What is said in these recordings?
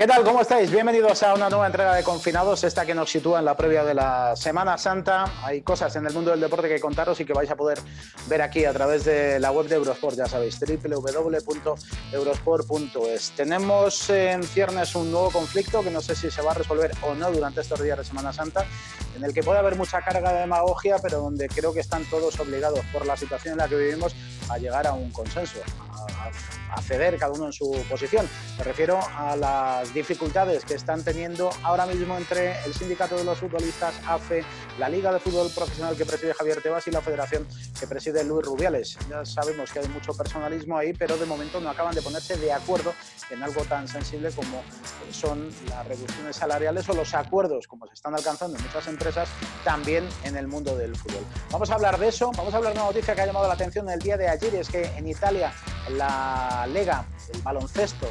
¿Qué tal? ¿Cómo estáis? Bienvenidos a una nueva entrega de Confinados, esta que nos sitúa en la previa de la Semana Santa. Hay cosas en el mundo del deporte que contaros y que vais a poder ver aquí a través de la web de Eurosport, ya sabéis, www.eurosport.es. Tenemos en ciernes un nuevo conflicto que no sé si se va a resolver o no durante estos días de Semana Santa, en el que puede haber mucha carga de demagogia, pero donde creo que están todos obligados por la situación en la que vivimos a llegar a un consenso, a, ceder cada uno en su posición. Me refiero a las dificultades que están teniendo ahora mismo entre el Sindicato de los Futbolistas, AFE, la Liga de Fútbol Profesional que preside Javier Tebas y la Federación que preside Luis Rubiales. Ya sabemos que hay mucho personalismo ahí, pero de momento no acaban de ponerse de acuerdo en algo tan sensible como son las reducciones salariales o los acuerdos, como se están alcanzando en muchas empresas, también en el mundo del fútbol. Vamos a hablar de eso, vamos a hablar de una noticia que ha llamado la atención el día de ayer, y es que en Italia la Lega, el baloncesto,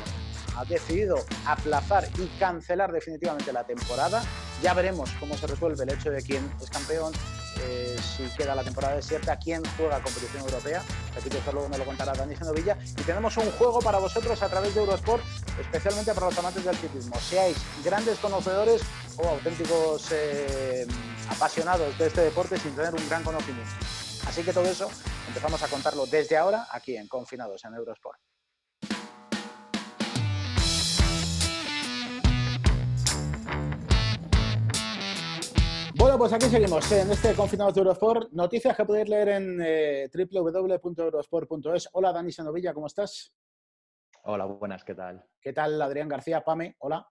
ha decidido aplazar y cancelar definitivamente la temporada. Ya veremos cómo se resuelve el hecho de quién es campeón, eh, si queda la temporada desierta, quién juega competición europea. Repito, eso luego me lo contará Dani Genovilla. Y tenemos un juego para vosotros a través de Eurosport, especialmente para los amantes del ciclismo. Seáis grandes conocedores o auténticos eh, apasionados de este deporte sin tener un gran conocimiento. Así que todo eso empezamos a contarlo desde ahora aquí en Confinados en Eurosport. Bueno, pues aquí seguimos en este Confinados de Eurosport. Noticias que podéis leer en eh, www.eurosport.es. Hola, Dani Senovilla, ¿cómo estás? Hola, buenas, ¿qué tal? ¿Qué tal, Adrián García? Pame, hola.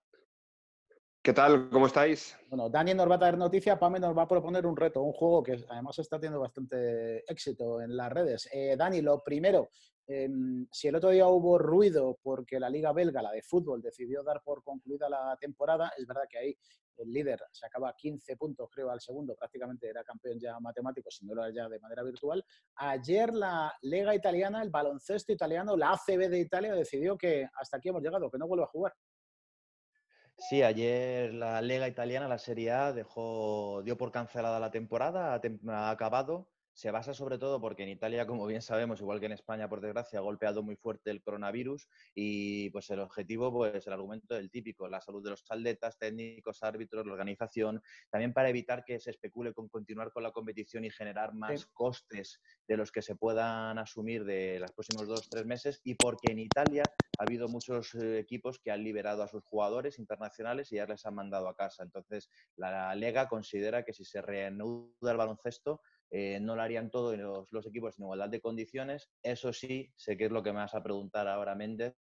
¿Qué tal? ¿Cómo estáis? Bueno, Dani nos va a dar noticia, Pame nos va a proponer un reto, un juego que además está teniendo bastante éxito en las redes. Eh, Dani, lo primero, em, si el otro día hubo ruido porque la Liga Belga, la de fútbol, decidió dar por concluida la temporada, es verdad que ahí el líder se acaba 15 puntos, creo, al segundo, prácticamente era campeón ya matemático, si no lo era ya de manera virtual. Ayer la Liga Italiana, el baloncesto italiano, la ACB de Italia, decidió que hasta aquí hemos llegado, que no vuelve a jugar. Sí, ayer la Liga Italiana, la Serie A, dejó, dio por cancelada la temporada, ha, acabado. Se basa sobre todo porque en Italia, como bien sabemos, igual que en España, por desgracia, ha golpeado muy fuerte el coronavirus y pues el objetivo, pues el argumento del típico, la salud de los atletas, técnicos, árbitros, la organización, también para evitar que se especule con continuar con la competición y generar más costes de los que se puedan asumir de los próximos dos o tres meses y porque en Italia ha habido muchos eh, equipos que han liberado a sus jugadores internacionales y ya les han mandado a casa. Entonces, la Lega considera que si se reanuda el baloncesto, eh, no lo harían todos los, equipos en igualdad de condiciones. Eso sí, sé que es lo que me vas a preguntar ahora, Méndez.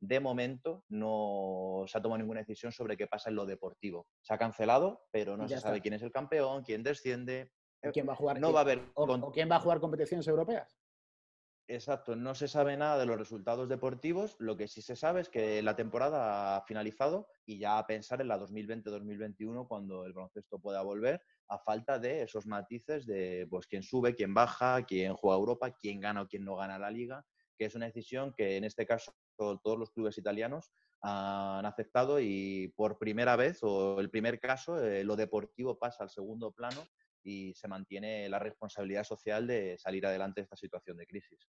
De momento no se ha tomado ninguna decisión sobre qué pasa en lo deportivo. Se ha cancelado, pero no se sabe quién es el campeón, quién desciende. ¿Quién va a jugar? No va a haber. o quién va a jugar competiciones europeas? Exacto, no se sabe nada de los resultados deportivos. Lo que sí se sabe es que la temporada ha finalizado y ya a pensar en la 2020-2021 cuando el baloncesto pueda volver, a falta de esos matices de pues quién sube, quién baja, quién juega Europa, quién gana o quién no gana la liga, que es una decisión que en este caso todos los clubes italianos han aceptado y por primera vez o el primer caso eh, lo deportivo pasa al segundo plano y se mantiene la responsabilidad social de salir adelante de esta situación de crisis.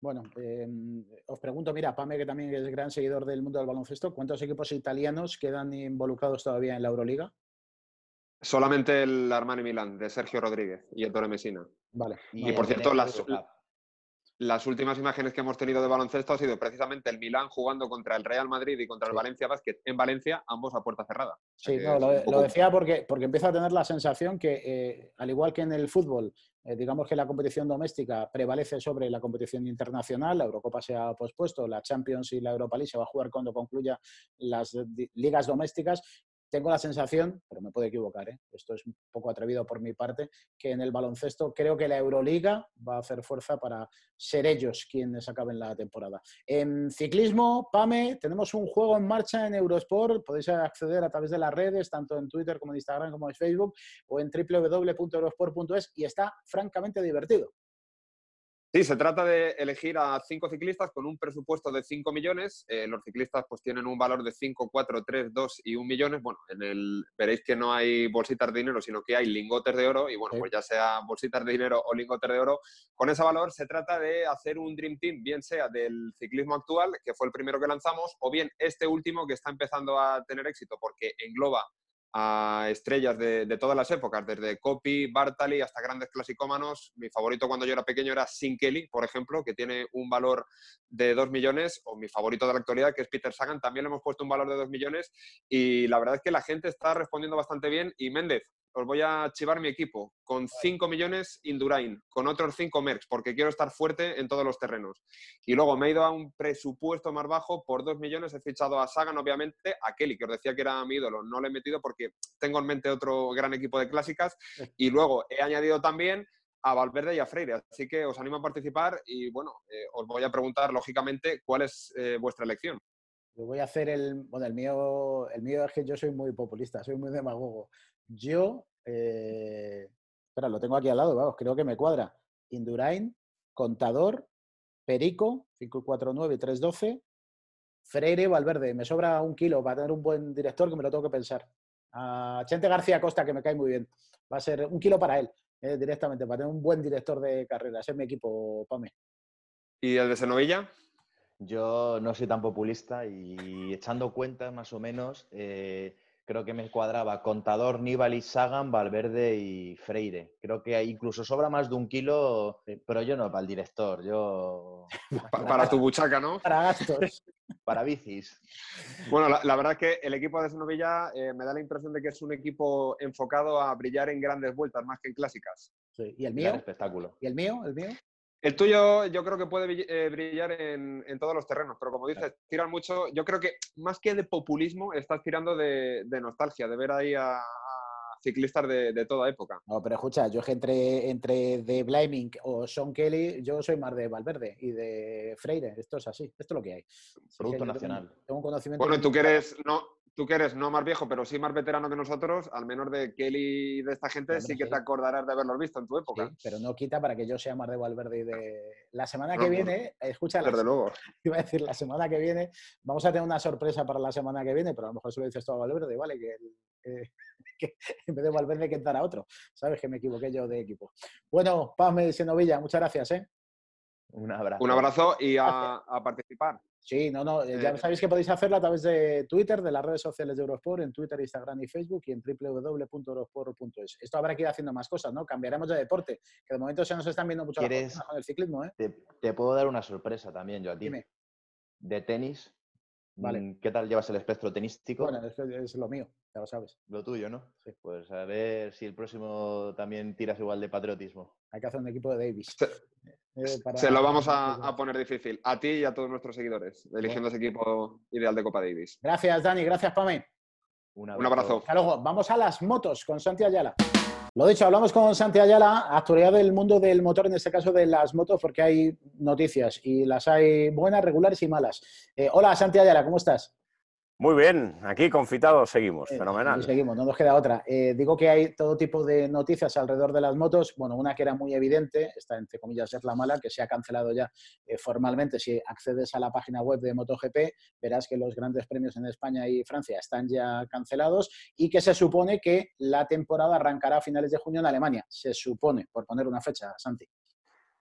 Bueno, em, os pregunto, mira, Pame, que también es gran seguidor del mundo del baloncesto, ¿cuántos equipos italianos quedan involucrados todavía en la Euroliga? Solamente el Armani Milán, de Sergio Rodríguez y el Torre Mesina. Vale. Y, por cierto, las, las últimas imágenes que hemos tenido de baloncesto ha sido precisamente el Milán jugando contra el Real Madrid y contra el Valencia Basket en Valencia, ambos a puerta cerrada. Sí, lo, decía porque, porque empiezo a tener la sensación que, eh, al igual que en el fútbol, eh, digamos que la competición doméstica prevalece sobre la competición internacional, la Eurocopa se ha pospuesto, la Champions y la Europa League se va a jugar cuando concluya las ligas domésticas tengo la sensación, pero me puedo equivocar, ¿eh? esto es un poco atrevido por mi parte, que en el baloncesto creo que la Euroliga va a hacer fuerza para ser ellos quienes acaben la temporada. En ciclismo, PAME, tenemos un juego en marcha en Eurosport, podéis acceder a través de las redes, tanto en Twitter como en Instagram como en Facebook, o en www.eurosport.es y está francamente divertido. Sí, se trata de elegir a cinco ciclistas con un presupuesto de 5 millones. Eh, los ciclistas pues tienen un valor de 5, 4, 3, 2 y 1 millones. Bueno, en el, veréis que no hay bolsitas de dinero, sino que hay lingotes de oro. Y bueno, pues ya sea bolsitas de dinero o lingotes de oro, con ese valor se trata de hacer un Dream Team, bien sea del ciclismo actual, que fue el primero que lanzamos, o bien este último que está empezando a tener éxito porque engloba a estrellas de, todas las épocas, desde Copy, Bartali hasta grandes clasicómanos. Mi favorito cuando yo era pequeño era Sin Kelly, por ejemplo, que tiene un valor de 2 millones, o mi favorito de la actualidad, que es Peter Sagan, también le hemos puesto un valor de 2 millones y la verdad es que la gente está respondiendo bastante bien y Méndez, os voy a chivar mi equipo con 5 millones Indurain, con otros 5 Mercs, porque quiero estar fuerte en todos los terrenos. Y luego me he ido a un presupuesto más bajo, por 2 millones he fichado a Sagan, obviamente, a Kelly, que os decía que era mi ídolo. No lo he metido porque tengo en mente otro gran equipo de clásicas. Y luego he añadido también a Valverde y a Freire. Así que os animo a participar y bueno, eh, os voy a preguntar lógicamente cuál es eh, vuestra elección. Yo voy a hacer el, bueno, el mío, el mío es que yo soy muy populista, soy muy demagogo. Yo, eh, espera, lo tengo aquí al lado, vamos, creo que me cuadra. Indurain, Contador, Perico, 549 y 312, Freire, Valverde. Me sobra un kilo para tener un buen director que me lo tengo que pensar. A Chente García Costa, que me cae muy bien. Va a ser un kilo para él, eh, directamente, para tener un buen director de carrera. Ese es mi equipo, Pame. ¿Y el de Senovilla? Yo no soy tan populista y echando cuentas más o menos, eh, creo que me cuadraba Contador, Nibali, Sagan, Valverde y Freire. Creo que incluso sobra más de un kilo, pero yo no, para el director, yo... para, tu buchaca, ¿no? Para gastos. para bicis. Bueno, la, verdad es que el equipo de Senovilla eh, me da la impresión de que es un equipo enfocado a brillar en grandes vueltas más que en clásicas. Sí. ¿Y el mío? espectáculo. ¿Y el mío? ¿El mío? El tuyo yo creo que puede eh, brillar en, todos los terrenos, pero como dices, tiran mucho, yo creo que más que de populismo, estás tirando de, nostalgia, de ver ahí a, ciclistas de, toda época. No, pero escucha, yo entre, entre de Blaming o Sean Kelly, yo soy más de Valverde y de Freire, esto es así, esto es lo que hay. Producto nacional. Tengo, un conocimiento... Bueno, tú que eres, no, tú que eres no más viejo, pero sí más veterano que nosotros, al menos de Kelly y de esta gente, sí que te acordarás de haberlos visto en tu época. pero no quita para que yo sea más de Valverde y de... La semana que viene, escucha, desde luego. iba a decir, la semana que viene, vamos a tener una sorpresa para la semana que viene, pero a lo mejor se lo dices todo a Valverde, ¿vale? Que, en vez de Valverde que a otro, ¿sabes? Que me equivoqué yo de equipo. Bueno, Paz Senovilla, muchas gracias, ¿eh? Un abrazo. Un abrazo y a participar. Sí, no, no, eh, ya eh, sabéis que podéis hacerlo a través de Twitter, de las redes sociales de Eurosport, en Twitter, Instagram y Facebook y en www.eurosport.es. Esto habrá que ir haciendo más cosas, ¿no? Cambiaremos de deporte, que de momento se nos están viendo mucho las con el ciclismo, ¿eh? Te, puedo dar una sorpresa también, yo a ti. Dime. De tenis. Vale. Mm, ¿Qué tal llevas el espectro tenístico? Bueno, es, es lo mío, ya lo sabes. Lo tuyo, ¿no? Sí. Pues a ver si el próximo también tiras igual de patriotismo. Hay que hacer un equipo de Davis. Eh, se lo vamos a, poner difícil a ti y a todos nuestros seguidores, eligiendo ese equipo ideal de Copa Davis. Gracias, Dani. Gracias, Pame. Un abrazo. Hasta luego. Vamos a las motos con Santi Ayala. Lo dicho, hablamos con Santi Ayala, actualidad del mundo del motor, en este caso de las motos, porque hay noticias y las hay buenas, regulares y malas. Eh, hola, Santi Ayala, ¿cómo estás? Muy bien, aquí confitados seguimos, eh, fenomenal. seguimos, no nos queda otra. Eh, digo que hay todo tipo de noticias alrededor de las motos. Bueno, una que era muy evidente, está entre comillas es la mala, que se ha cancelado ya eh, formalmente. Si accedes a la página web de MotoGP, verás que los grandes premios en España y Francia están ya cancelados y que se supone que la temporada arrancará a finales de junio en Alemania. Se supone, por poner una fecha, Santi.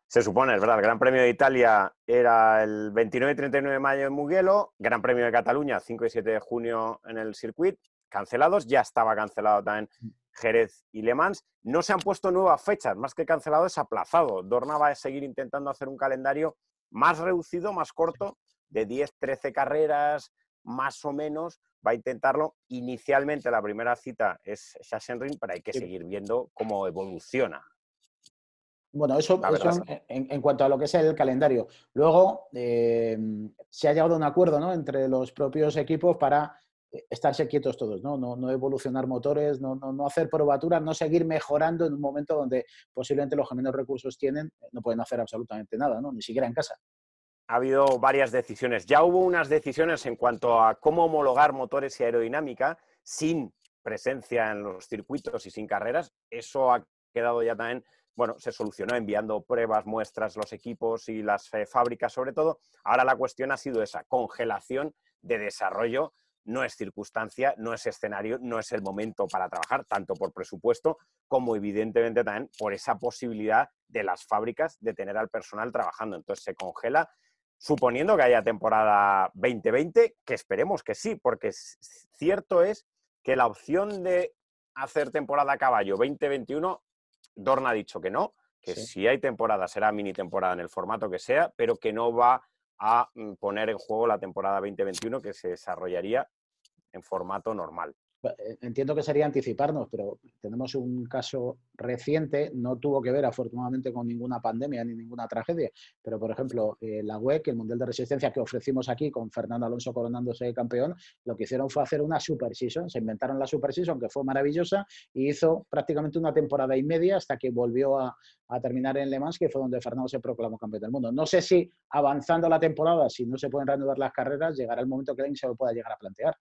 Se supone, es verdad, el Gran Premio de Italia era el 29 y 39 de mayo en Mugello, Gran Premio de Cataluña 5 y 7 de junio en el circuit, cancelados, ya estaba cancelado también Jerez y Le Mans. No se han puesto nuevas fechas, más que cancelado es aplazado. Dorna va a seguir intentando hacer un calendario más reducido, más corto, de 10, 13 carreras, más o menos, va a intentarlo. Inicialmente la primera cita es Sachsenring, pero hay que seguir viendo cómo evoluciona bueno, eso, en, cuanto a lo que es el calendario. Luego eh, se ha llegado a un acuerdo ¿no? entre los propios equipos para eh, estarse quietos todos, ¿no? No, evolucionar motores, no, no, hacer probaturas, no seguir mejorando en un momento donde posiblemente los que menos recursos tienen eh, no pueden hacer absolutamente nada, ¿no? ni siquiera en casa. Ha habido varias decisiones. Ya hubo unas decisiones en cuanto a cómo homologar motores y aerodinámica sin presencia en los circuitos y sin carreras. Eso ha quedado ya también bueno, se solucionó enviando pruebas, muestras, los equipos y las eh, fábricas sobre todo. Ahora la cuestión ha sido esa congelación de desarrollo. No es circunstancia, no es escenario, no es el momento para trabajar, tanto por presupuesto como evidentemente también por esa posibilidad de las fábricas de tener al personal trabajando. Entonces se congela suponiendo que haya temporada 2020, que esperemos que sí, porque cierto es que la opción de hacer temporada a caballo 2021, Dorna ha dicho que no, que si hay temporada será mini temporada en el formato que sea, pero que no va a mm, poner en juego la temporada 2021 que se desarrollaría en formato normal. Eh, entiendo que sería anticiparnos, pero tenemos un caso reciente, no tuvo que ver afortunadamente con ninguna pandemia ni ninguna tragedia, pero por ejemplo, eh, la WEC, el Mundial de Resistencia que ofrecimos aquí con Fernando Alonso coronándose campeón, lo que hicieron fue hacer una Super Season, se inventaron la Super Season que fue maravillosa y hizo prácticamente una temporada y media hasta que volvió a, terminar en Le Mans, que fue donde Fernando se proclamó campeón del mundo. No sé si avanzando la temporada, si no se pueden reanudar las carreras, llegará el momento que alguien se lo pueda llegar a plantear.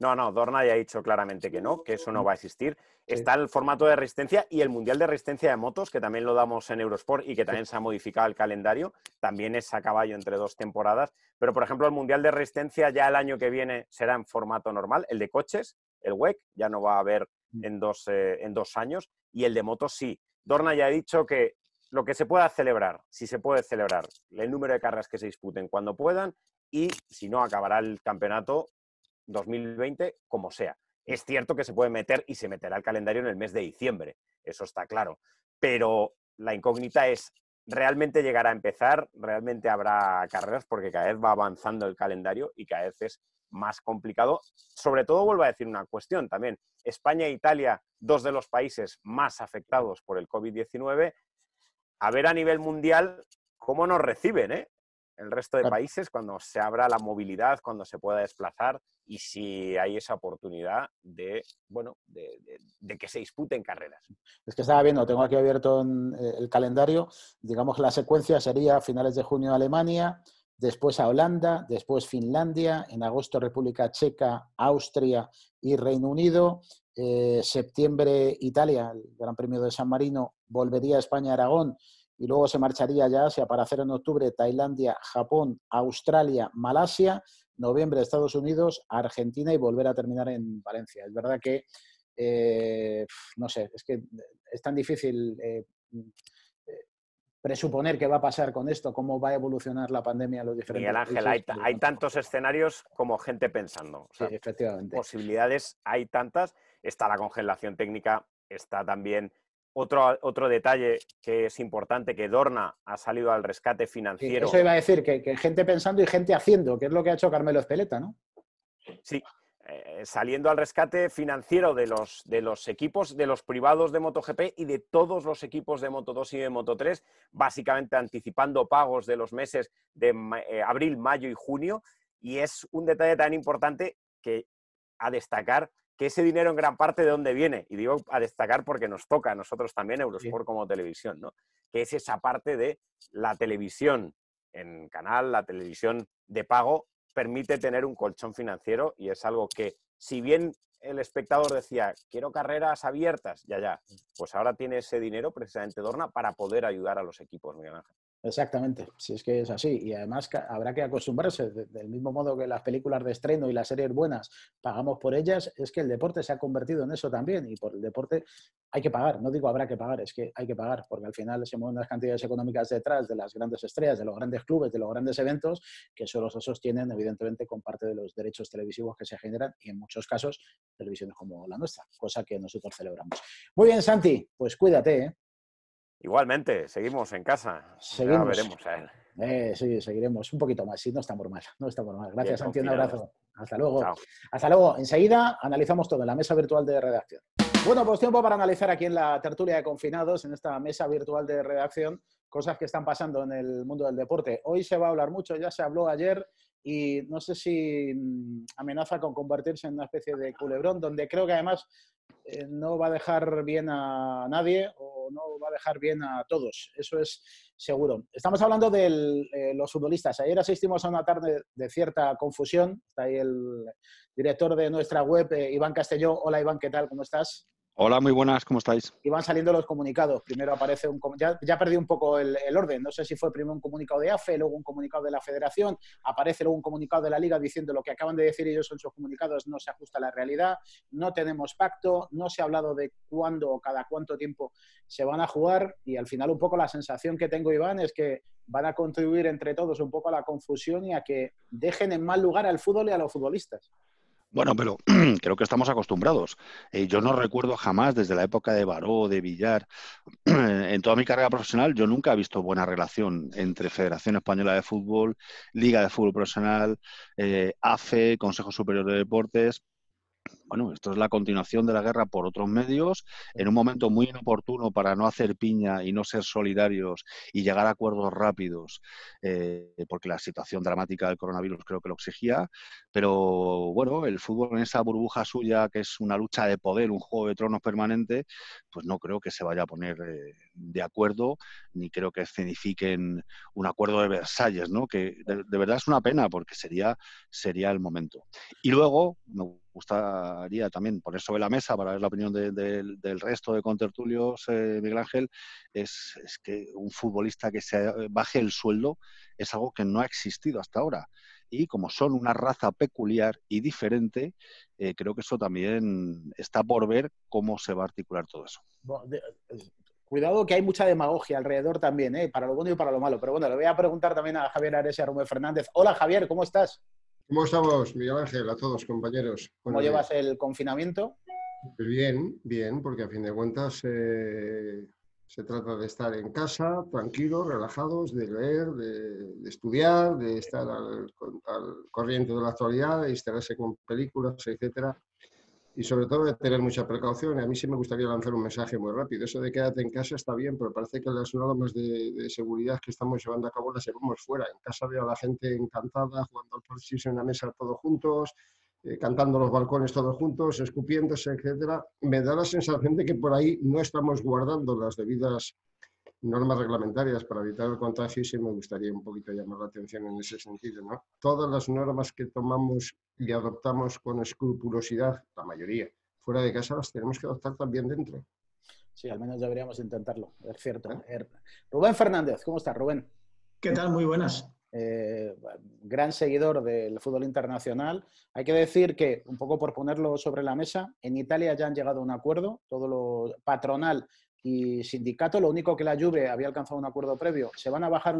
No, no, Dorna ya ha dicho claramente que no, que eso no va a existir. Está el formato de resistencia y el Mundial de Resistencia de Motos, que también lo damos en Eurosport y que también se ha modificado el calendario. También es a caballo entre dos temporadas. Pero, por ejemplo, el Mundial de Resistencia ya el año que viene será en formato normal. El de coches, el WEC, ya no va a haber mm. en dos, eh, en dos años. Y el de motos sí. Dorna ya ha dicho que lo que se pueda celebrar, si se puede celebrar, el número de carreras que se disputen cuando puedan y si no, acabará el campeonato 2020 como sea. Es cierto que se puede meter y se meterá el calendario en el mes de diciembre, eso está claro, pero la incógnita es, ¿realmente llegará a empezar? ¿Realmente habrá carreras? Porque cada vez va avanzando el calendario y cada vez es más complicado. Sobre todo, vuelvo a decir una cuestión también. España e Italia, dos de los países más afectados por el COVID-19, a ver a nivel mundial cómo nos reciben, ¿eh? El resto de países cuando se abra la movilidad, cuando se pueda desplazar y si hay esa oportunidad de, bueno, de, que se disputen carreras. Es que estaba viendo, tengo aquí abierto eh, el calendario, digamos la secuencia sería finales de junio Alemania, después a Holanda, después Finlandia, en agosto República Checa, Austria y Reino Unido, eh, septiembre Italia, el Gran Premio de San Marino, volvería a España, Aragón, y luego se marcharía ya Asia para hacer en octubre Tailandia, Japón, Australia, Malasia, noviembre Estados Unidos, Argentina y volver a terminar en Valencia. Es verdad que, eh, no sé, es que es tan difícil eh, presuponer qué va a pasar con esto, cómo va a evolucionar la pandemia en los diferentes Miguel Ángel, hay, tantos escenarios como gente pensando. sí, efectivamente. Posibilidades hay tantas. Está la congelación técnica, está también otro, otro detalle que es importante, que Dorna ha salido al rescate financiero. eso iba a decir, que, gente pensando y gente haciendo, que es lo que ha hecho Carmelo Espeleta, ¿no? Sí, eh, saliendo al rescate financiero de los, de los equipos, de los privados de MotoGP y de todos los equipos de Moto2 y de Moto3, básicamente anticipando pagos de los meses de eh, abril, mayo y junio. Y es un detalle tan importante que a destacar que ese dinero en gran parte de dónde viene, y digo a destacar porque nos toca a nosotros también Eurosport como televisión, ¿no? que es esa parte de la televisión en canal, la televisión de pago, permite tener un colchón financiero y es algo que, si bien el espectador decía, quiero carreras abiertas, ya, ya, pues ahora tiene ese dinero precisamente Dorna para poder ayudar a los equipos, Miguel Ángel. Exactamente, si es que es así. Y además habrá que acostumbrarse, del mismo modo que las películas de estreno y las series buenas pagamos por ellas, es que el deporte se ha convertido en eso también. Y por el deporte hay que pagar, no digo habrá que pagar, es que hay que pagar, porque al final se mueven las cantidades económicas detrás de las grandes estrellas, de los grandes clubes, de los grandes eventos, que solo se sostienen evidentemente con parte de los derechos televisivos que se generan y en muchos casos televisiones como la nuestra, cosa que nosotros celebramos. Muy bien, Santi, pues cuídate. ¿eh? Igualmente, seguimos en casa. Seguimos. veremos a él. Eh, sí, seguiremos un poquito más. Sí, no estamos mal. No estamos mal. Gracias, Santi. Un abrazo. Hasta luego. Hasta luego. Enseguida analizamos todo en la mesa virtual de redacción. Bueno, pues tiempo para analizar aquí en la tertulia de confinados, en esta mesa virtual de redacción, cosas que están pasando en el mundo del deporte. Hoy se va a hablar mucho, ya se habló ayer y no sé si mm, amenaza con convertirse en una especie de culebrón, donde creo que además eh, no va a dejar bien a nadie no va a dejar bien a todos, eso es seguro. Estamos hablando de eh, los futbolistas. Ayer asistimos a una tarde de cierta confusión. Está ahí el director de nuestra web, eh, Iván Castelló. Hola Iván, ¿qué tal? ¿Cómo estás? Hola, muy buenas, ¿cómo estáis? Y van saliendo los comunicados. Primero aparece un... Ya, ya perdí un poco el, orden. No sé si fue primero un comunicado de AFE, luego un comunicado de la Federación, aparece luego un comunicado de la Liga diciendo lo que acaban de decir ellos en sus comunicados no se ajusta a la realidad, no tenemos pacto, no se ha hablado de cuándo o cada cuánto tiempo se van a jugar y al final un poco la sensación que tengo, Iván, es que van a contribuir entre todos un poco a la confusión y a que dejen en mal lugar al fútbol y a los futbolistas. Bueno, pero creo que estamos acostumbrados. Eh, yo no recuerdo jamás, desde la época de Baró, de Villar, en toda mi carrera profesional, yo nunca he visto buena relación entre Federación Española de Fútbol, Liga de Fútbol Profesional, eh, AFE, Consejo Superior de Deportes bueno, esto es la continuación de la guerra por otros medios, en un momento muy inoportuno para no hacer piña y no ser solidarios y llegar a acuerdos rápidos, eh, porque la situación dramática del coronavirus creo que lo exigía. Pero bueno, el fútbol en esa burbuja suya, que es una lucha de poder, un juego de tronos permanente, pues no creo que se vaya a poner eh, de acuerdo, ni creo que escenifiquen un acuerdo de Versalles, ¿no? Que de, de verdad es una pena, porque sería, sería el momento. Y luego, me gustaría también poner sobre la mesa para ver la opinión del resto de contertulios, eh, Miguel Ángel, es, que un futbolista que se baje el sueldo es algo que no ha existido hasta ahora. Y como son una raza peculiar y diferente, eh, creo que eso también está por ver cómo se va a articular todo eso. Cuidado que hay mucha demagogia alrededor también, ¿eh? para lo bueno y para lo malo. Pero bueno, le voy a preguntar también a Javier Ares y a Rubén Fernández. Hola Javier, ¿cómo estás? ¿Cómo estamos, Miguel Ángel? A todos, compañeros. ¿Cómo llevas el confinamiento? Pues bien, bien, porque a fin de cuentas eh, se trata de estar en casa, tranquilos, relajados, de leer, de, estudiar, de estar al, al, corriente de la actualidad, de instalarse con películas, etcétera y sobre todo de tener mucha precaución. A mí sí me gustaría lanzar un mensaje muy rápido. Eso de quédate en casa está bien, pero parece que las normas de, seguridad que estamos llevando a cabo las llevamos fuera. En casa veo a la gente encantada, jugando al parchís en una mesa todos juntos, eh, cantando los balcones todos juntos, escupiéndose, etcétera. Me da la sensación de que por ahí no estamos guardando las debidas normas reglamentarias para evitar el contagio y sí me gustaría un poquito llamar la atención en ese sentido. ¿no? Todas las normas que tomamos y adoptamos con escrupulosidad, la mayoría, fuera de casa las tenemos que adoptar también dentro. Sí, al menos deberíamos intentarlo, es cierto. ¿Eh? Er, Rubén Fernández, ¿cómo estás, Rubén? ¿Qué tal? Muy buenas. Eh, gran seguidor del fútbol internacional. Hay que decir que, un poco por ponerlo sobre la mesa, en Italia ya han llegado a un acuerdo, todo lo patronal y sindicato, lo único que la Juve había alcanzado un acuerdo previo, se van a bajar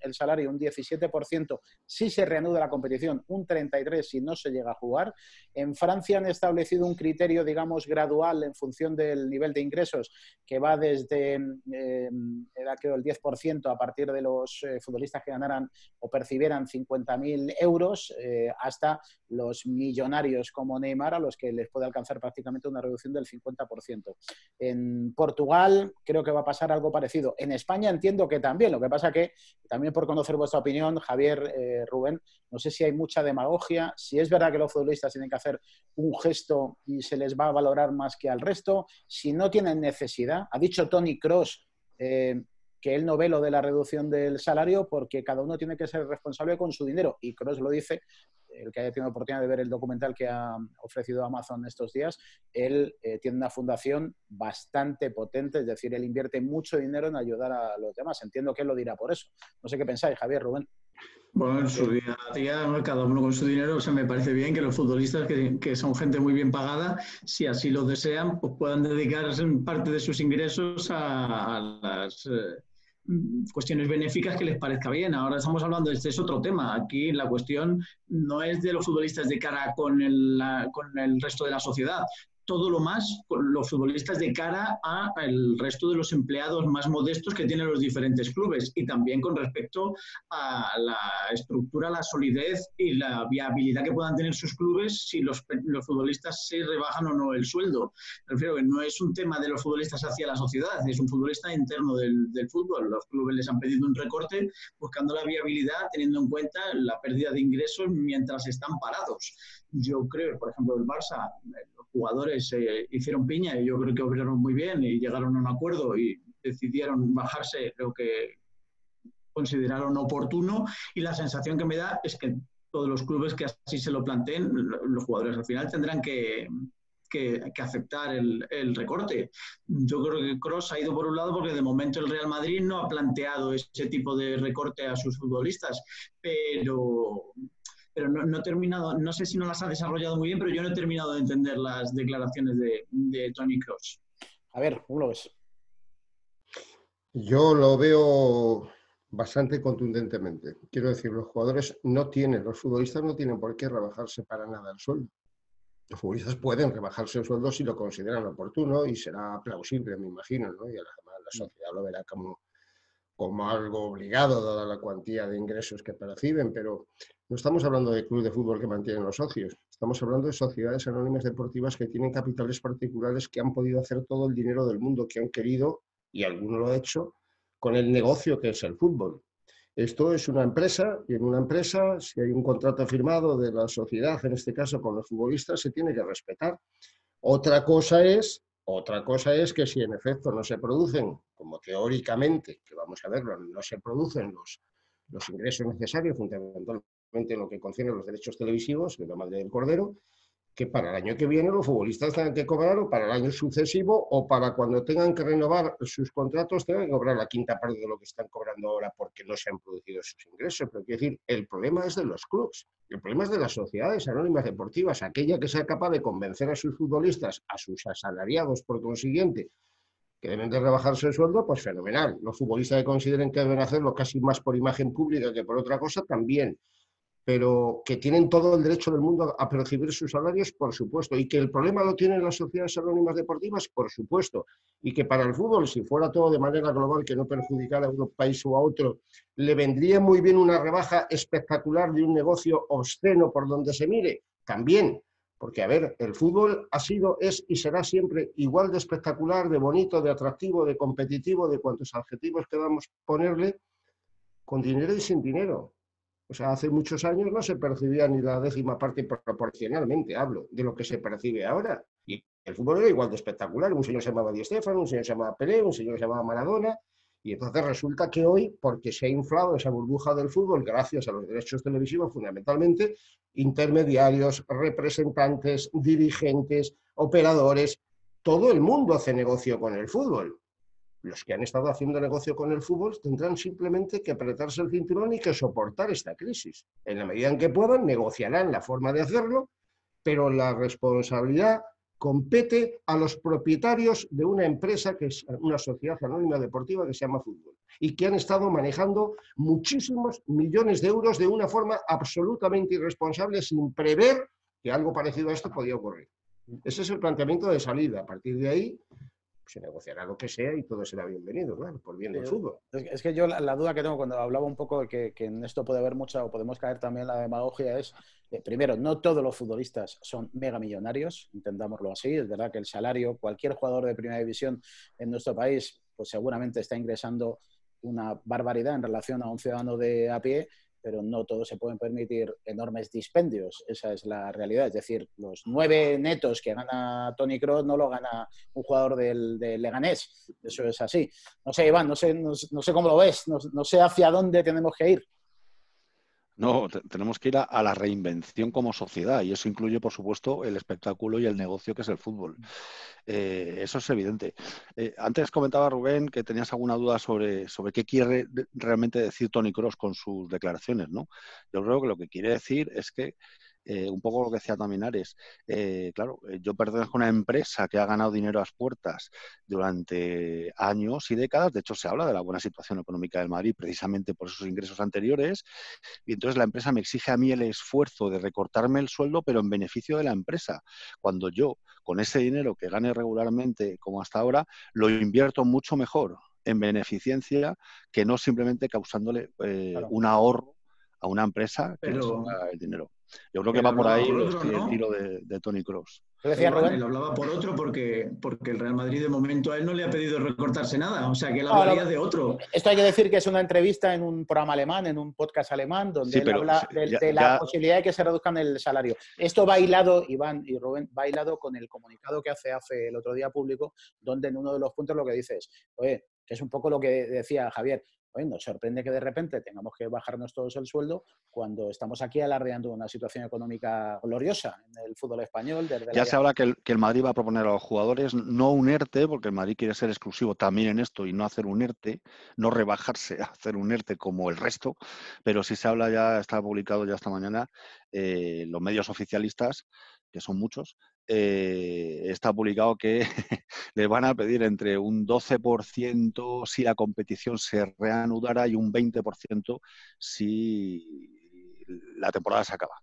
el salario un 17% si se reanuda la competición, un 33% si no se llega a jugar. En Francia han establecido un criterio, digamos, gradual en función del nivel de ingresos, que va desde, eh, era creo, el 10% a partir de los eh, futbolistas que ganaran o percibieran 50.000 euros, eh, hasta los millonarios como Neymar, a los que les puede alcanzar prácticamente una reducción del 50%. En Portugal, creo que va a pasar algo parecido. En España entiendo que también, lo que pasa que, también por conocer vuestra opinión, Javier, eh, Rubén, no sé si hay mucha demagogia, si es verdad que los futbolistas tienen que hacer un gesto y se les va a valorar más que al resto, si no tienen necesidad. Ha dicho Tony Cross eh, que él no ve lo de la reducción del salario porque cada uno tiene que ser responsable con su dinero. Y Cross lo dice el que haya tenido oportunidad de ver el documental que ha ofrecido Amazon estos días, él eh, tiene una fundación bastante potente, es decir, él invierte mucho dinero en ayudar a los demás. Entiendo que él lo dirá por eso. No sé qué pensáis, Javier, Rubén. Bueno, en su día a cada uno con su dinero, o sea, me parece bien que los futbolistas, que, son gente muy bien pagada, si así lo desean, pues puedan dedicar parte de sus ingresos a, las... Eh, cuestiones benéficas que les parezca bien. Ahora estamos hablando, este es otro tema. Aquí la cuestión no es de los futbolistas de cara con el, con el resto de la sociedad, todo lo más los futbolistas de cara al resto de los empleados más modestos que tienen los diferentes clubes y también con respecto a la estructura, la solidez y la viabilidad que puedan tener sus clubes si los, los futbolistas se rebajan o no el sueldo. Prefiero que no es un tema de los futbolistas hacia la sociedad, es un futbolista interno del, del fútbol. Los clubes les han pedido un recorte buscando la viabilidad, teniendo en cuenta la pérdida de ingresos mientras están parados. Yo creo, por ejemplo, el Barça, jugadores eh, hicieron piña y yo creo que obraron muy bien y llegaron a un acuerdo y decidieron bajarse lo que consideraron oportuno y la sensación que me da es que todos los clubes que así se lo planteen, los jugadores al final tendrán que, que, aceptar el, el, recorte. Yo creo que Cross ha ido por un lado porque de momento el Real Madrid no ha planteado ese tipo de recorte a sus futbolistas, pero pero no, he terminado, no sé si no las ha desarrollado muy bien, pero yo no he terminado de entender las declaraciones de, Tony Cross. A ver, ¿cómo lo ves? Yo lo veo bastante contundentemente. Quiero decir, los jugadores no tienen, los futbolistas no tienen por qué rebajarse para nada el sueldo. Los futbolistas pueden rebajarse el sueldo si lo consideran oportuno y será plausible, me imagino, ¿no? Y además la sociedad lo verá como, como algo obligado, dada la cuantía de ingresos que perciben, pero no estamos hablando de clubes de fútbol que mantienen los socios, estamos hablando de sociedades anónimas deportivas que tienen capitales particulares que han podido hacer todo el dinero del mundo que han querido, y alguno lo ha hecho, con el negocio que es el fútbol. Esto es una empresa y en una empresa, si hay un contrato firmado de la sociedad, en este caso con los futbolistas, se tiene que respetar. Otra cosa es otra cosa es que si en efecto no se producen, como teóricamente, que vamos a verlo, no se producen los, los ingresos necesarios, fundamentalmente en lo que concierne a los derechos televisivos, de la madre del Cordero, que para el año que viene los futbolistas tengan que cobrar o para el año sucesivo o para cuando tengan que renovar sus contratos tengan que cobrar la quinta parte de lo que están cobrando ahora porque no se han producido sus ingresos. Pero quiero decir, el problema es de los clubes, el problema es de las sociedades anónimas deportivas, aquella que sea capaz de convencer a sus futbolistas, a sus asalariados por consiguiente, que deben de rebajarse el sueldo, pues fenomenal. Los futbolistas que consideren que deben hacerlo casi más por imagen pública que por otra cosa, también pero que tienen todo el derecho del mundo a percibir sus salarios, por supuesto, y que el problema lo tienen las sociedades anónimas deportivas, por supuesto, y que para el fútbol, si fuera todo de manera global, que no perjudicara a un país o a otro, le vendría muy bien una rebaja espectacular de un negocio obsceno por donde se mire, también, porque, a ver, el fútbol ha sido, es y será siempre igual de espectacular, de bonito, de atractivo, de competitivo, de cuantos adjetivos queramos ponerle, con dinero y sin dinero. O sea, hace muchos años no se percibía ni la décima parte proporcionalmente, hablo, de lo que se percibe ahora. Y el fútbol era igual de espectacular. Un señor se llamaba Di Stefano, un señor se llamaba Pelé, un señor se llamaba Maradona. Y entonces resulta que hoy, porque se ha inflado esa burbuja del fútbol, gracias a los derechos televisivos fundamentalmente, intermediarios, representantes, dirigentes, operadores, todo el mundo hace negocio con el fútbol los que han estado haciendo negocio con el fútbol tendrán simplemente que apretarse el cinturón y que soportar esta crisis. En la medida en que puedan, negociarán la forma de hacerlo, pero la responsabilidad compete a los propietarios de una empresa que es una sociedad anónima deportiva que se llama fútbol y que han estado manejando muchísimos millones de euros de una forma absolutamente irresponsable sin prever que algo parecido a esto podía ocurrir. Ese es el planteamiento de salida. A partir de ahí, se negociará lo que sea y todo será bienvenido, claro, por bien del fútbol. Es que yo la, duda que tengo cuando hablaba un poco de que, en esto puede haber mucha, o podemos caer también la demagogia, es, eh, primero, no todos los futbolistas son mega millonarios, intentámoslo así, es verdad que el salario, cualquier jugador de primera división en nuestro país, pues seguramente está ingresando una barbaridad en relación a un ciudadano de a pie, pero no todos se pueden permitir enormes dispendios. Esa es la realidad. Es decir, los nueve netos que gana Tony Kroos no lo gana un jugador del, Leganés. Eso es así. No sé, Iván, no sé, no, sé cómo lo ves, no sé hacia dónde tenemos que ir. No, tenemos que ir a, la reinvención como sociedad y eso incluye, por supuesto, el espectáculo y el negocio que es el fútbol. Eh, eso es evidente. Eh, antes comentaba Rubén que tenías alguna duda sobre, sobre qué quiere realmente decir Tony Cross con sus declaraciones, ¿no? Yo creo que lo que quiere decir es que eh, un poco lo que decía también Ares, eh, claro, eh, yo pertenezco a una empresa que ha ganado dinero a las puertas durante años y décadas, de hecho se habla de la buena situación económica del Madrid precisamente por esos ingresos anteriores, y entonces la empresa me exige a mí el esfuerzo de recortarme el sueldo, pero en beneficio de la empresa, cuando yo con ese dinero que gane regularmente como hasta ahora, lo invierto mucho mejor en beneficencia que no simplemente causándole un ahorro a una empresa que pero, el dinero. Yo creo que va por ahí el tiro de, Tony Cross. Él hablaba por otro porque, porque el Real Madrid de momento a él no le ha pedido recortarse nada, o sea que él hablaría de otro. Esto hay que decir que es una entrevista en un programa alemán, en un podcast alemán, donde él habla de, la posibilidad de que se reduzcan el salario. Esto va hilado, Iván y Rubén, va hilado con el comunicado que hace AFE el otro día público, donde en uno de los puntos lo que dice es, oye, que es un poco lo que decía Javier. Oye, nos sorprende que de repente tengamos que bajarnos todos el sueldo cuando estamos aquí alardeando una situación económica gloriosa en el fútbol español. ya se habla que el, que el, Madrid va a proponer a los jugadores no un ERTE, porque el Madrid quiere ser exclusivo también en esto y no hacer un ERTE, no rebajarse a hacer un ERTE como el resto, pero sí se habla ya, está publicado ya esta mañana, eh, los medios oficialistas, que son muchos, eh, está publicado que le van a pedir entre un 12% si la competición se reanudara y un 20% si la temporada se acaba.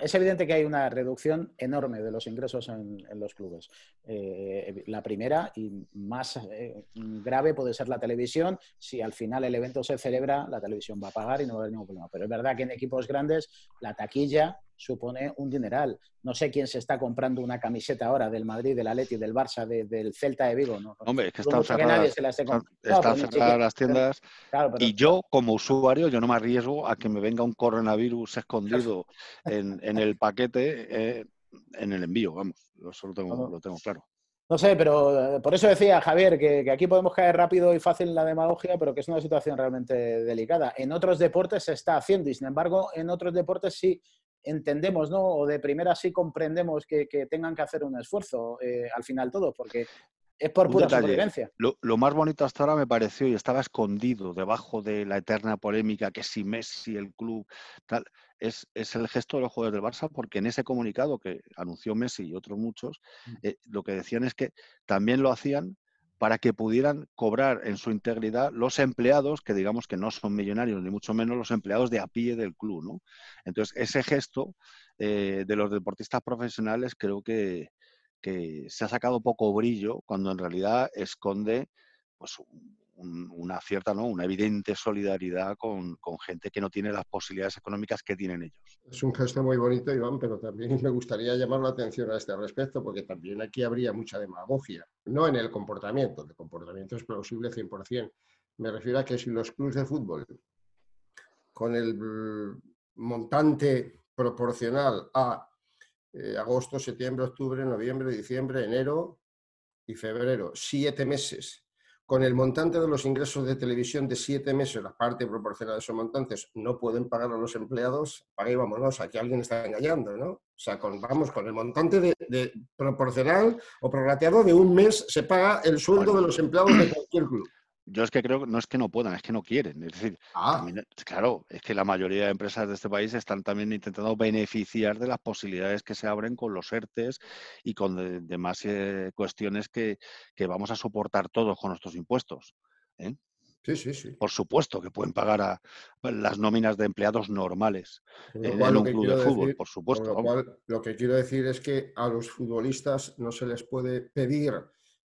es evidente que hay una reducción enorme de los ingresos en, los clubes. Eh, la primera y más eh, grave puede ser la televisión. Si al final el evento se celebra, la televisión va a pagar y no va a haber ningún problema. Pero es verdad que en equipos grandes la taquilla supone un dineral. No sé quién se está comprando una camiseta ahora del Madrid, del Atleti, del Barça, del Celta de Vigo. ¿no? Hombre, es que están cerradas, las tiendas. Y yo, como usuario, yo no me arriesgo a que me venga un coronavirus escondido en, el paquete, eh, en el envío, vamos. Eso lo tengo, lo tengo claro. No sé, pero eh, por eso decía Javier que, aquí podemos caer rápido y fácil en la demagogia, pero que es una situación realmente delicada. En otros deportes se está haciendo y, sin embargo, en otros deportes sí entendemos, ¿no? O de primera sí comprendemos que, tengan que hacer un esfuerzo eh, al final todo, porque es por pura supervivencia. Lo, más bonito hasta ahora me pareció y estaba escondido debajo de la eterna polémica que si Messi, el club, tal, es, el gesto de los jugadores del Barça, porque en ese comunicado que anunció Messi y otros muchos, mm. eh, lo que decían es que también lo hacían para que pudieran cobrar en su integridad los empleados, que digamos que no son millonarios, ni mucho menos los empleados de a pie del club. ¿no? Entonces, ese gesto eh, de los deportistas profesionales creo que, que, se ha sacado poco brillo cuando en realidad esconde pues, una cierta, ¿no? una evidente solidaridad con, gente que no tiene las posibilidades económicas que tienen ellos. Es un gesto muy bonito, Iván, pero también me gustaría llamar la atención a este respecto, porque también aquí habría mucha demagogia, no en el comportamiento, el comportamiento es plausible 100%. Me refiero a que si los clubes de fútbol, con el montante proporcional a eh, agosto, septiembre, octubre, noviembre, diciembre, enero y febrero, siete meses, con el montante de los ingresos de televisión de siete meses, la parte proporcional de esos montantes, no pueden pagar a los empleados, pague vámonos, aquí alguien está engañando, ¿no? O sea, con, vamos, con el montante de, proporcional o prorrateado de un mes se paga el sueldo de los empleados de cualquier club. Yo es que creo que no es que no puedan, es que no quieren. Es decir, ah. claro, es que la mayoría de empresas de este país están también intentando beneficiar de las posibilidades que se abren con los ERTES y con demás eh, cuestiones que, vamos a soportar todos con nuestros impuestos. ¿eh? Sí, sí, sí. Por supuesto que pueden pagar a las nóminas de empleados normales en un club de fútbol, por supuesto. lo que quiero decir es que a los futbolistas no se les puede pedir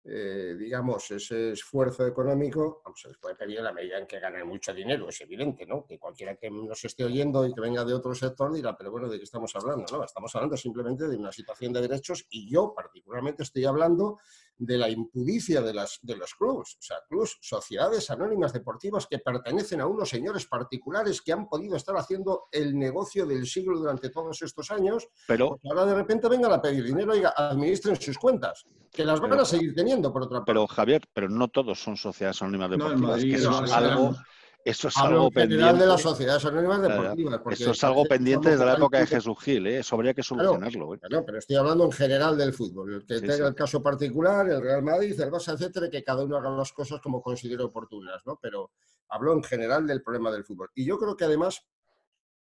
eh, digamos, ese esfuerzo económico, se les puede pedir a la medida en que ganen mucho dinero, es evidente, ¿no? Que cualquiera que nos esté oyendo y que venga de otro sector dirá, pero bueno, ¿de qué estamos hablando? No, estamos hablando simplemente de una situación de derechos y yo particularmente estoy hablando de la impudicia de, las, de los clubes, o sea, clubes, sociedades anónimas deportivas que pertenecen a unos señores particulares que han podido estar haciendo el negocio del siglo durante todos estos años, pero ahora de repente vengan a pedir dinero y administren sus cuentas, que las van a seguir teniendo por otra parte. Pero Javier, pero no todos son sociedades anónimas deportivas, que eso es algo eso es algo pendiente. de las sociedades anónimas deportivas. Eso es algo pendiente desde la época de Jesús Gil, ¿eh? eso habría que solucionarlo. ¿eh? pero estoy hablando en general del fútbol. Que tenga el caso particular, el Real Madrid, el Barça, etcétera, que cada uno haga las cosas como considere oportunas, ¿no? Pero hablo en general del problema del fútbol. Y yo creo que además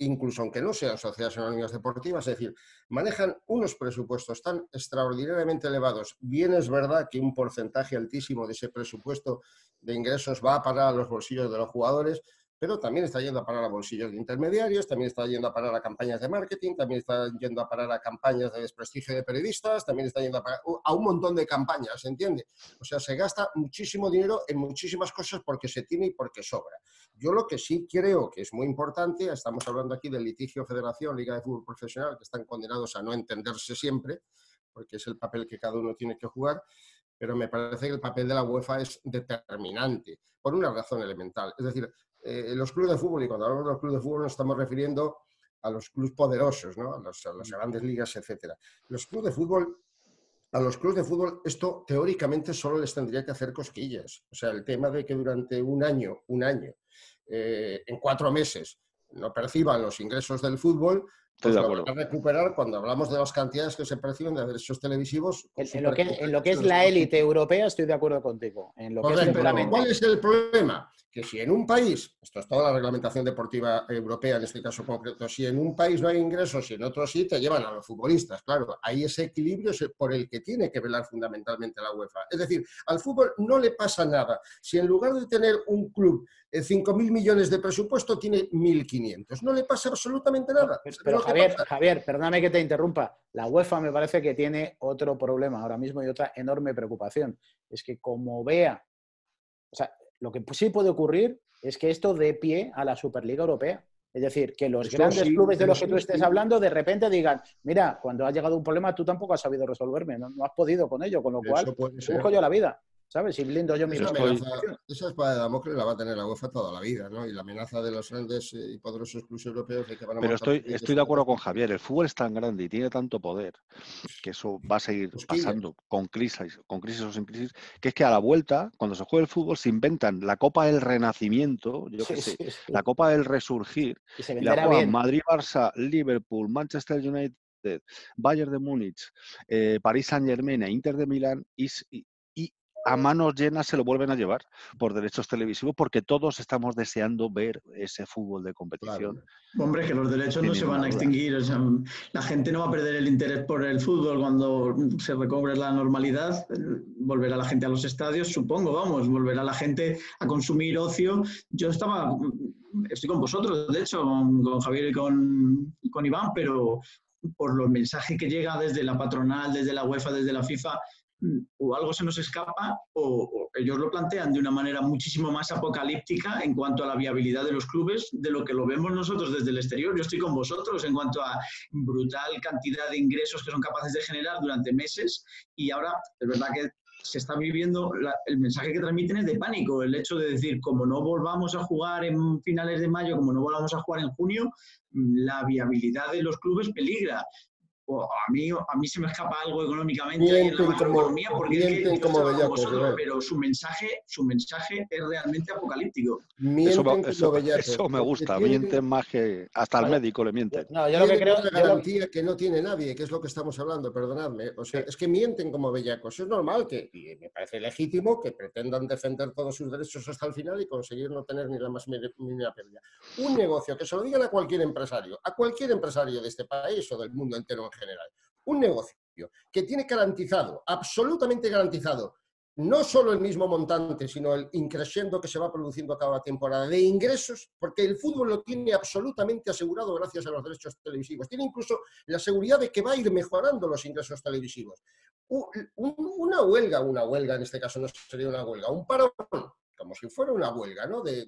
incluso aunque no sean sociedades anónimas deportivas, es decir, manejan unos presupuestos tan extraordinariamente elevados. Bien es verdad que un porcentaje altísimo de ese presupuesto de ingresos va a parar a los bolsillos de los jugadores, pero también está yendo a parar a bolsillos de intermediarios, también está yendo a parar a campañas de marketing, también está yendo a parar a campañas de desprestigio de periodistas, también está yendo a parar a un montón de campañas, ¿entiende? O sea, se gasta muchísimo dinero en muchísimas cosas porque se tiene y porque sobra. Yo lo que sí creo que es muy importante, estamos hablando aquí del litigio Federación, Liga de Fútbol Profesional, que están condenados a no entenderse siempre, porque es el papel que cada uno tiene que jugar, pero me parece que el papel de la UEFA es determinante, por una razón elemental. Es decir, eh, los clubes de fútbol, y cuando hablamos de los clubes de fútbol nos estamos refiriendo a los clubes poderosos, ¿no? a, las grandes ligas, etc. Los clubes de fútbol a los clubes de fútbol esto teóricamente solo les tendría que hacer cosquillas. O sea, el tema de que durante un año, un año, eh, en cuatro meses, no perciban los ingresos del fútbol, pues lo van a recuperar cuando hablamos de las cantidades que se perciben de derechos televisivos. En, lo, que, en lo, que, es la élite europea estoy de acuerdo contigo. En lo que es ¿Cuál es el problema? Que si en un país, esto es toda la reglamentación deportiva europea en este caso concreto, si en un país no hay ingresos y en otro sí, te llevan a los futbolistas. Claro, ahí ese equilibrio es por el que tiene que velar fundamentalmente la UEFA. Es decir, al fútbol no le pasa nada. Si en lugar de tener un club 5.000 eh, millones de presupuesto, tiene 1.500. No le pasa absolutamente nada. Pero, Javier, Javier, perdóname que te interrumpa. La UEFA me parece que tiene otro problema ahora mismo y otra enorme preocupación. Es que como vea, o sea, lo que sí puede ocurrir es que esto dé pie a la Superliga Europea. Es decir, que los grandes clubes de los que tú estés hablando de repente digan, mira, cuando ha llegado un problema tú tampoco has sabido resolverme, no, has podido con ello, con lo cual busco yo la vida. ¿Sabes? Y blindo yo mi esa, esa espada de Damocles la va a tener la UEFA toda la vida, ¿no? Y la amenaza de los grandes y poderosos clubes europeos de que van a Pero estoy, estoy de acuerdo con Javier, el fútbol es tan grande y tiene tanto poder que eso va a seguir pues pasando con crisis, con crisis o sin crisis, que es que a la vuelta, cuando se juega el fútbol, se inventan la Copa del Renacimiento, yo qué sé, la Copa del Resurgir, y, la juegan Madrid, Barça, Liverpool, Manchester United, Bayern de Múnich, eh, París Saint Germain e Inter de Milán y, a manos llenas se lo vuelven a llevar por derechos televisivos porque todos estamos deseando ver ese fútbol de competición. Hombre, que los derechos no se van a extinguir. la gente no va a perder el interés por el fútbol cuando se recobre la normalidad. Volverá la gente a los estadios, supongo, vamos, volverá la gente a consumir ocio. Yo estaba, estoy con vosotros, de hecho, con, Javier y con, con Iván, pero por los mensajes que llega desde la patronal, desde la UEFA, desde la FIFA, o algo se nos escapa o, ellos lo plantean de una manera muchísimo más apocalíptica en cuanto a la viabilidad de los clubes de lo que lo vemos nosotros desde el exterior. Yo estoy con vosotros en cuanto a brutal cantidad de ingresos que son capaces de generar durante meses y ahora es verdad que se está viviendo, el mensaje que transmiten es de pánico, el hecho de decir, como no volvamos a jugar en finales de mayo, como no volvamos a jugar en junio, la viabilidad de los clubes peligra a mí, a mí se me escapa algo económicamente en la macroeconomía porque es que como vosotros, pero su mensaje, su mensaje es realmente apocalíptico. Eso, me gusta, mienten más que hasta el médico le mienten. No, yo lo que creo es garantía que no tiene nadie, que es lo que estamos hablando, perdonadme. O sea, es que mienten como bellacos. Es normal que, y me parece legítimo, que pretendan defender todos sus derechos hasta el final y conseguir no tener ni la más mínima pérdida. Un negocio, que se lo digan a cualquier empresario, a cualquier empresario de este país o del mundo entero en general. Un negocio que tiene garantizado, absolutamente garantizado, no solo el mismo montante, sino el increciendo que se va produciendo cada temporada de ingresos, porque el fútbol lo tiene absolutamente asegurado gracias a los derechos televisivos. Tiene incluso la seguridad de que va a ir mejorando los ingresos televisivos. Una huelga, una huelga en este caso no sería una huelga, un parón, como si fuera una huelga ¿no? de,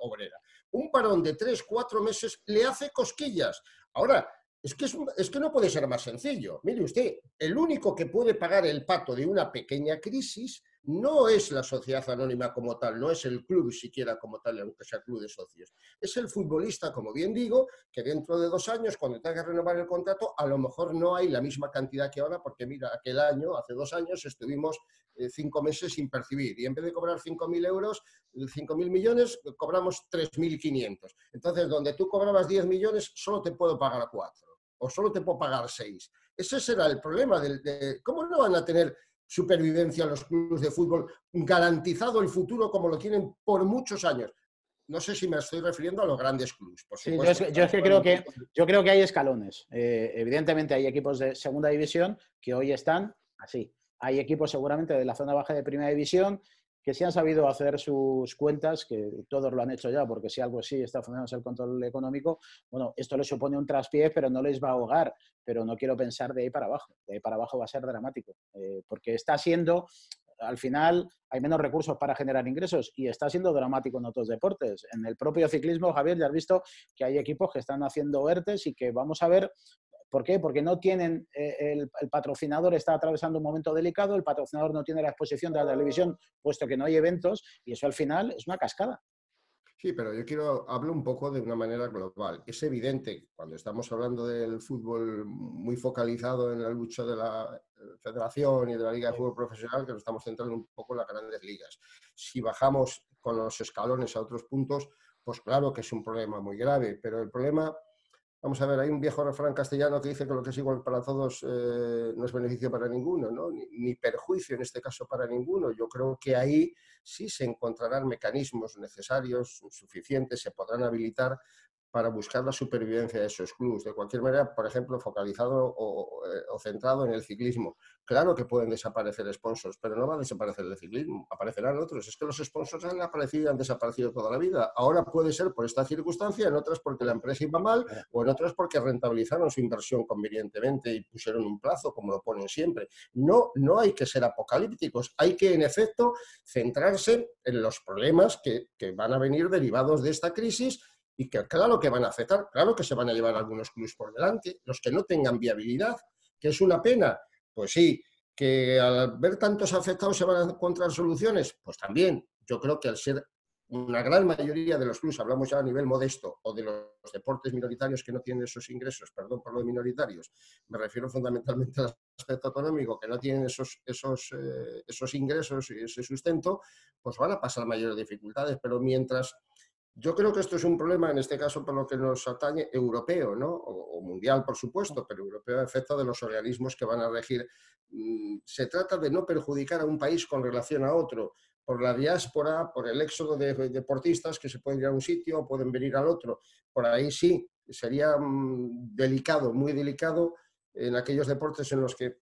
obrera. Un parón de tres, cuatro meses le hace cosquillas. Ahora, es que, es, que no puede ser más sencillo. Mire usted, el único que puede pagar el pato de una pequeña crisis no es la sociedad anónima como tal, no es el club siquiera como tal, aunque sea club de socios. Es el futbolista, como bien digo, que dentro de dos años, cuando tenga que renovar el contrato, a lo mejor no hay la misma cantidad que ahora, porque mira, aquel año, hace dos años, estuvimos eh, cinco meses sin percibir y en vez de cobrar 5.000 euros, 5.000 millones, cobramos 3.500. Entonces, donde tú cobrabas 10 millones, solo te puedo pagar 4 o solo te puedo pagar 6. Ese será el problema. De, ¿Cómo no van a tener supervivencia los clubes de fútbol, garantizado el futuro como lo tienen por muchos años. No sé si me estoy refiriendo a los grandes clubes. yo, creo que, yo creo que hay escalones. Eh, evidentemente hay equipos de segunda división que hoy están así. Hay equipos seguramente de la zona baja de primera división que sí han sabido hacer sus cuentas, que todos lo han hecho ya, porque si algo sí está funcionando el control económico, bueno, esto les supone un traspié, pero no les va a ahogar, pero no quiero pensar de ahí para abajo, de ahí para abajo va a ser dramático, eh, porque está siendo, al final hay menos recursos para generar ingresos y está siendo dramático en otros deportes. En el propio ciclismo, Javier, ya has visto que hay equipos que están haciendo ERTES y que vamos a ver ¿Por qué? Porque no tienen, eh, el, patrocinador está atravesando un momento delicado, el patrocinador no tiene la exposición de la televisión, puesto que no hay eventos, y eso al final es una cascada. Sí, pero yo quiero hablar un poco de una manera global. Es evidente, cuando estamos hablando del fútbol muy focalizado en la lucha de la, Federación y de la Liga de Fútbol Profesional que nos estamos centrando un poco en las grandes ligas. Si bajamos con los escalones a otros puntos, pues claro que es un problema muy grave, pero el problema Vamos a ver, hay un viejo refrán castellano que dice que lo que es igual para todos eh, no es beneficio para ninguno, ¿no? Ni, ni, perjuicio en este caso para ninguno. Yo creo que ahí sí se encontrarán mecanismos necesarios, suficientes, se podrán habilitar para buscar la supervivencia de esos clubes. De cualquier manera, por ejemplo, focalizado o, eh, o, centrado en el ciclismo. Claro que pueden desaparecer sponsors, pero no va a desaparecer el ciclismo, aparecerán otros. Es que los sponsors han aparecido y han desaparecido toda la vida. Ahora puede ser por esta circunstancia, en otras porque la empresa iba mal o en otras porque rentabilizaron su inversión convenientemente y pusieron un plazo, como lo ponen siempre. No, no hay que ser apocalípticos, hay que, en efecto, centrarse en los problemas que, que van a venir derivados de esta crisis y que claro que van a afectar, claro que se van a llevar algunos clubes por delante, los que no tengan viabilidad, que es una pena, pues sí, que al ver tantos afectados se van a encontrar soluciones, pues también, yo creo que al ser una gran mayoría de los clubes, hablamos ya a nivel modesto, o de los deportes minoritarios que no tienen esos ingresos, perdón por lo de minoritarios, me refiero fundamentalmente al aspecto económico, que no tienen esos, esos, eh, esos ingresos y ese sustento, pues van a pasar mayores dificultades, pero mientras yo creo que esto es un problema, en este caso, por lo que nos atañe, europeo, ¿no? O, mundial, por supuesto, pero europeo a efecto de los organismos que van a regir. Mm, se trata de no perjudicar a un país con relación a otro, por la diáspora, por el éxodo de, de deportistas que se pueden ir a un sitio o pueden venir al otro. Por ahí sí, sería mm, delicado, muy delicado en aquellos deportes en los que,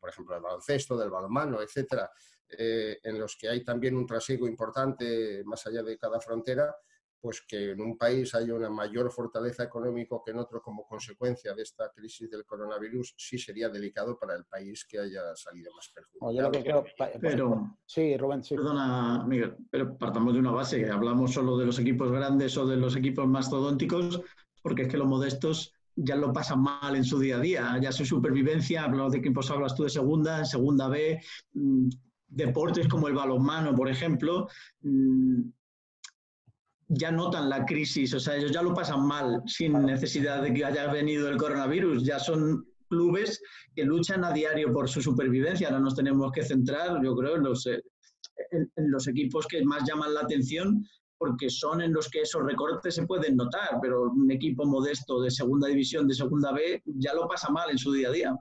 por ejemplo, el baloncesto, del balonmano, etcétera, eh, en los que hay también un trasiego importante más allá de cada frontera, pues que en un país haya una mayor fortaleza económica que en otro como consecuencia de esta crisis del coronavirus, sí sería delicado para el país que haya salido más perjudicado. Yo lo que creo, pero, sí, Rubén, sí. Perdona, Miguel, pero partamos de una base, que hablamos solo de los equipos grandes o de los equipos mastodónticos, porque es que los modestos ya lo pasan mal en su día a día, ya su supervivencia, hablamos de equipos, hablas tú de segunda, segunda B, mmm, deportes como el balonmano, por ejemplo, mmm, ya notan la crisis, o sea, ellos ya lo pasan mal sin necesidad de que haya venido el coronavirus, ya son clubes que luchan a diario por su supervivencia, ahora nos tenemos que centrar, yo creo, en los, en, en los equipos que más llaman la atención porque son en los que esos recortes se pueden notar, pero un equipo modesto de segunda división, de segunda B, ya lo pasa mal en su día a día.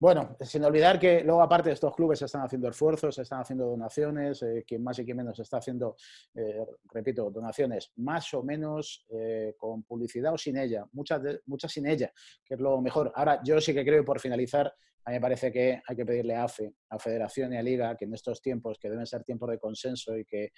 Bueno, sin olvidar que luego aparte de estos clubes están haciendo esfuerzos, están haciendo donaciones, eh, quien más y quien menos está haciendo, eh, repito, donaciones más o menos eh, con publicidad o sin ella, muchas, de, muchas sin ella, que es lo mejor. Ahora, yo sí que creo, por finalizar, a mí me parece que hay que pedirle a AFE, a Federación y a Liga, que en estos tiempos, que deben ser tiempos de consenso y que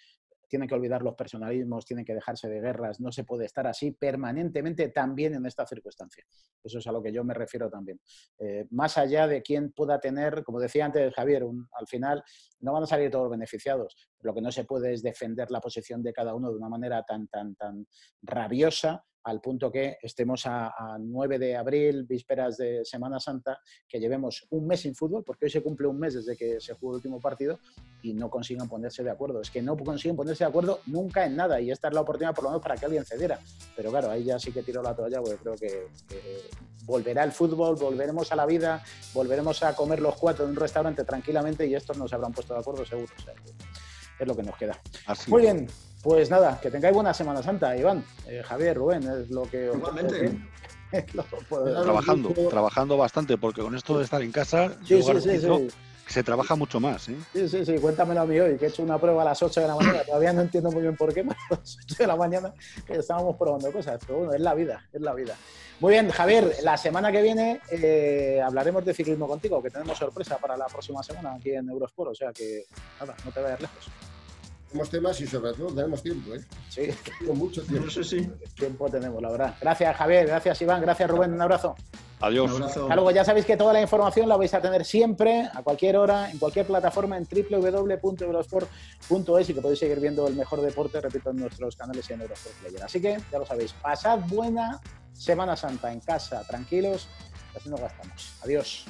tienen que olvidar los personalismos, tienen que dejarse de guerras, no se puede estar así permanentemente también en esta circunstancia. Eso es a lo que yo me refiero también. Eh, más allá de quién pueda tener, como decía antes Javier, al final no van a salir todos beneficiados. Lo que no se puede es defender la posición de cada uno de una manera tan, tan, tan rabiosa al punto que estemos a, a, 9 de abril, vísperas de Semana Santa, que llevemos un mes sin fútbol, porque hoy se cumple un mes desde que se jugó el último partido y no consigan ponerse de acuerdo. Es que no consiguen ponerse de acuerdo nunca en nada y esta es la oportunidad por lo menos para que alguien cediera. Pero claro, ahí ya sí que tiro la toalla porque creo que, que volverá el fútbol, volveremos a la vida, volveremos a comer los cuatro en un restaurante tranquilamente y estos no se habrán puesto de acuerdo seguro. O sea, es lo que nos queda. Así Muy bien, pues nada, que tengáis buena Semana Santa, Iván, eh, Javier, Rubén, es lo que... Igualmente. trabajando, trabajando bastante, porque con esto de estar en casa, sí, sí, sí, se trabaja mucho más. ¿eh? Sí, sí, sí, cuéntamelo a mí hoy, que he hecho una prueba a las 8 de la mañana, todavía no entiendo muy bien por qué, pero a las 8 de la mañana que estábamos probando cosas, pero bueno, es la vida, es la vida. Muy bien, Javier, la semana que viene eh, hablaremos de ciclismo contigo, que tenemos sorpresa para la próxima semana aquí en Eurosport, o sea que nada, no te vayas lejos tenemos temas y sobre todo tenemos tiempo, ¿eh? Sí. Con mucho tiempo. Sí, sí. Tiempo tenemos, la verdad. Gracias, Javier. Gracias, Iván. Gracias, Rubén. Un abrazo. Adiós. Un abrazo. Hasta luego. Ya sabéis que toda la información la vais a tener siempre, a cualquier hora, en cualquier plataforma, en www.eurosport.es y que podéis seguir viendo el mejor deporte, repito, en nuestros canales y en Eurosport Player. Así que, ya lo sabéis, pasad buena Semana Santa en casa, tranquilos, así nos gastamos. Adiós.